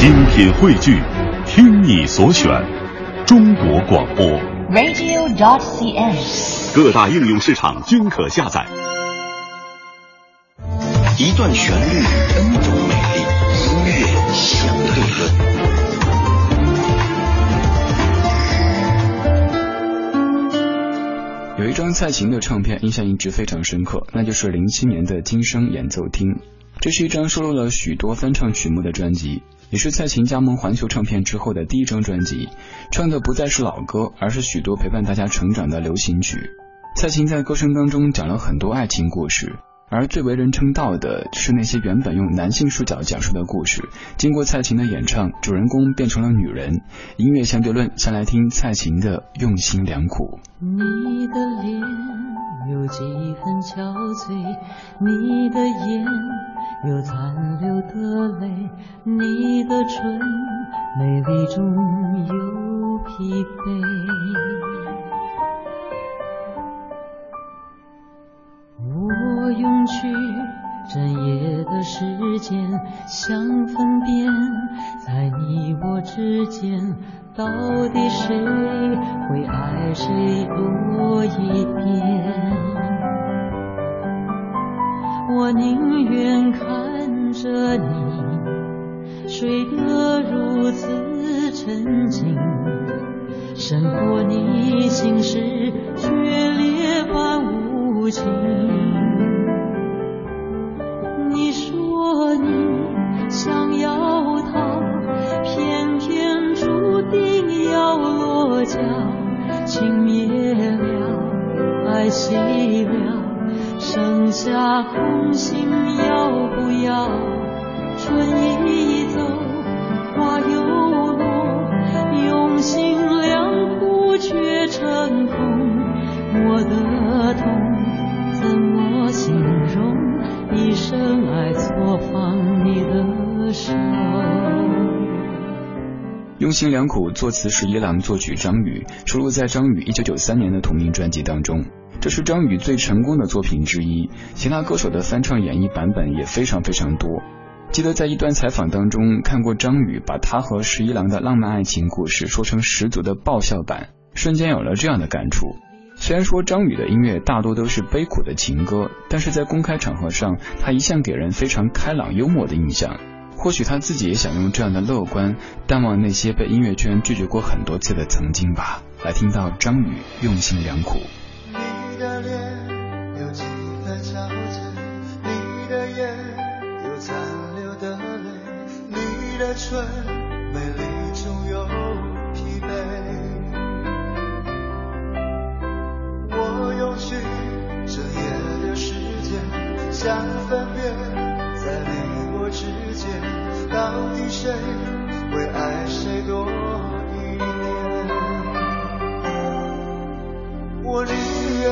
精品汇聚，听你所选，中国广播。radio.dot.cn，。各大应用市场均可下载。一段旋律，N 种美丽，音乐相对论。有一张蔡琴的唱片印象一直非常深刻，那就是零七年的《今生演奏厅》。这是一张收录了许多翻唱曲目的专辑，也是蔡琴加盟环球唱片之后的第一张专辑。唱的不再是老歌，而是许多陪伴大家成长的流行曲。蔡琴在歌声当中讲了很多爱情故事，而最为人称道的是那些原本用男性视角讲述的故事，经过蔡琴的演唱，主人公变成了女人。音乐相对论，先来听蔡琴的《用心良苦》。你的脸有几分憔悴，你的眼有残留的泪，你的唇美丽中有疲惫。我用去整夜的时间，想分辨在你我之间。到底谁会爱谁多一点？我宁愿看着你睡得如此沉静，胜过你心事决裂般无情。你说你想要他，偏偏注定要落脚，情灭了，爱熄了，剩下空心要不要？春已走，花又落，用心良苦却成空，我的痛怎么形容？一生爱错放你的手。用心良苦，作词十一郎，作曲张宇，收录在张宇一九九三年的同名专辑当中。这是张宇最成功的作品之一，其他歌手的翻唱演绎版本也非常非常多。记得在一段采访当中看过张宇把他和十一郎的浪漫爱情故事说成十足的爆笑版，瞬间有了这样的感触。虽然说张宇的音乐大多都是悲苦的情歌，但是在公开场合上，他一向给人非常开朗幽默的印象。或许他自己也想用这样的乐观，淡忘那些被音乐圈拒绝过很多次的曾经吧。来听到张宇用心良苦。你的脸有几分憔悴，你的眼有残留的泪，你的唇美丽中有疲惫。我用去整夜的时间，想分辨在你我之间，到底谁会爱谁多一点。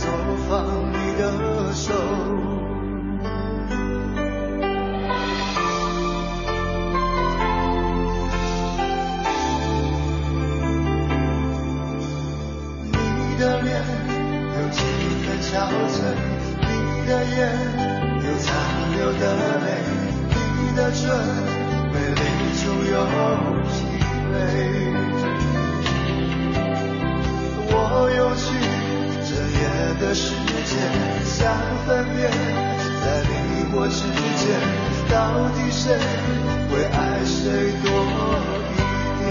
爱错放你的手。你的脸有几分憔悴，你的眼有残留的泪，你的唇美丽中有疲惫。我用去的时间，想分辨在你我之间，到底谁会爱谁多一点？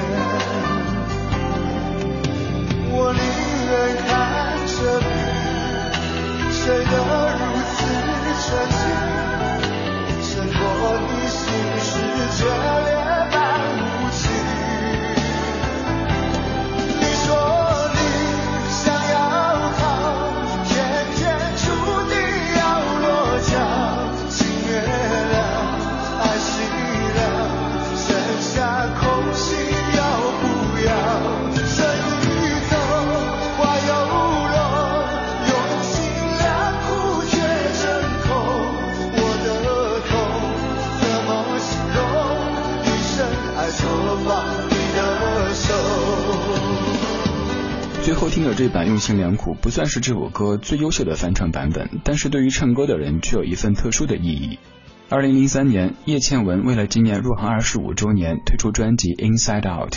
后听的这版《用心良苦》不算是这首歌最优秀的翻唱版本，但是对于唱歌的人却有一份特殊的意义。二零零三年，叶倩文为了纪念入行二十五周年，推出专辑《Inside Out》。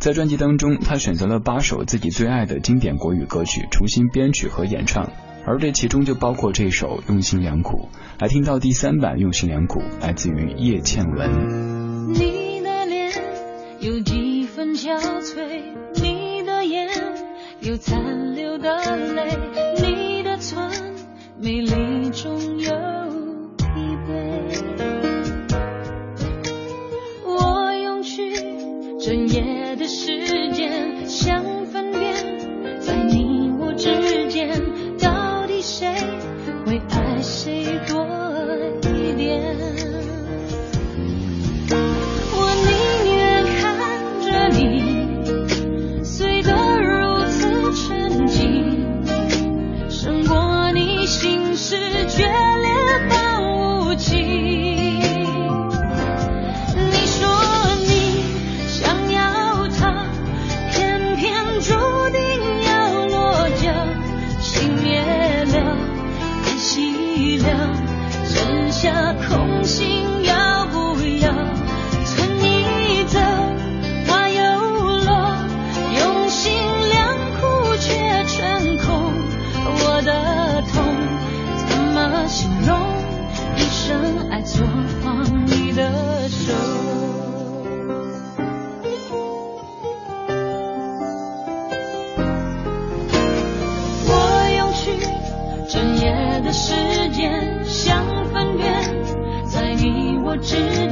在专辑当中，她选择了八首自己最爱的经典国语歌曲重新编曲和演唱，而这其中就包括这首《用心良苦》。来听到第三版《用心良苦》，来自于叶倩文。你的脸有几分憔悴？有残留的泪你的唇美丽中不知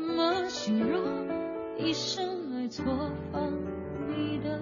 怎么形容一生爱错放你的？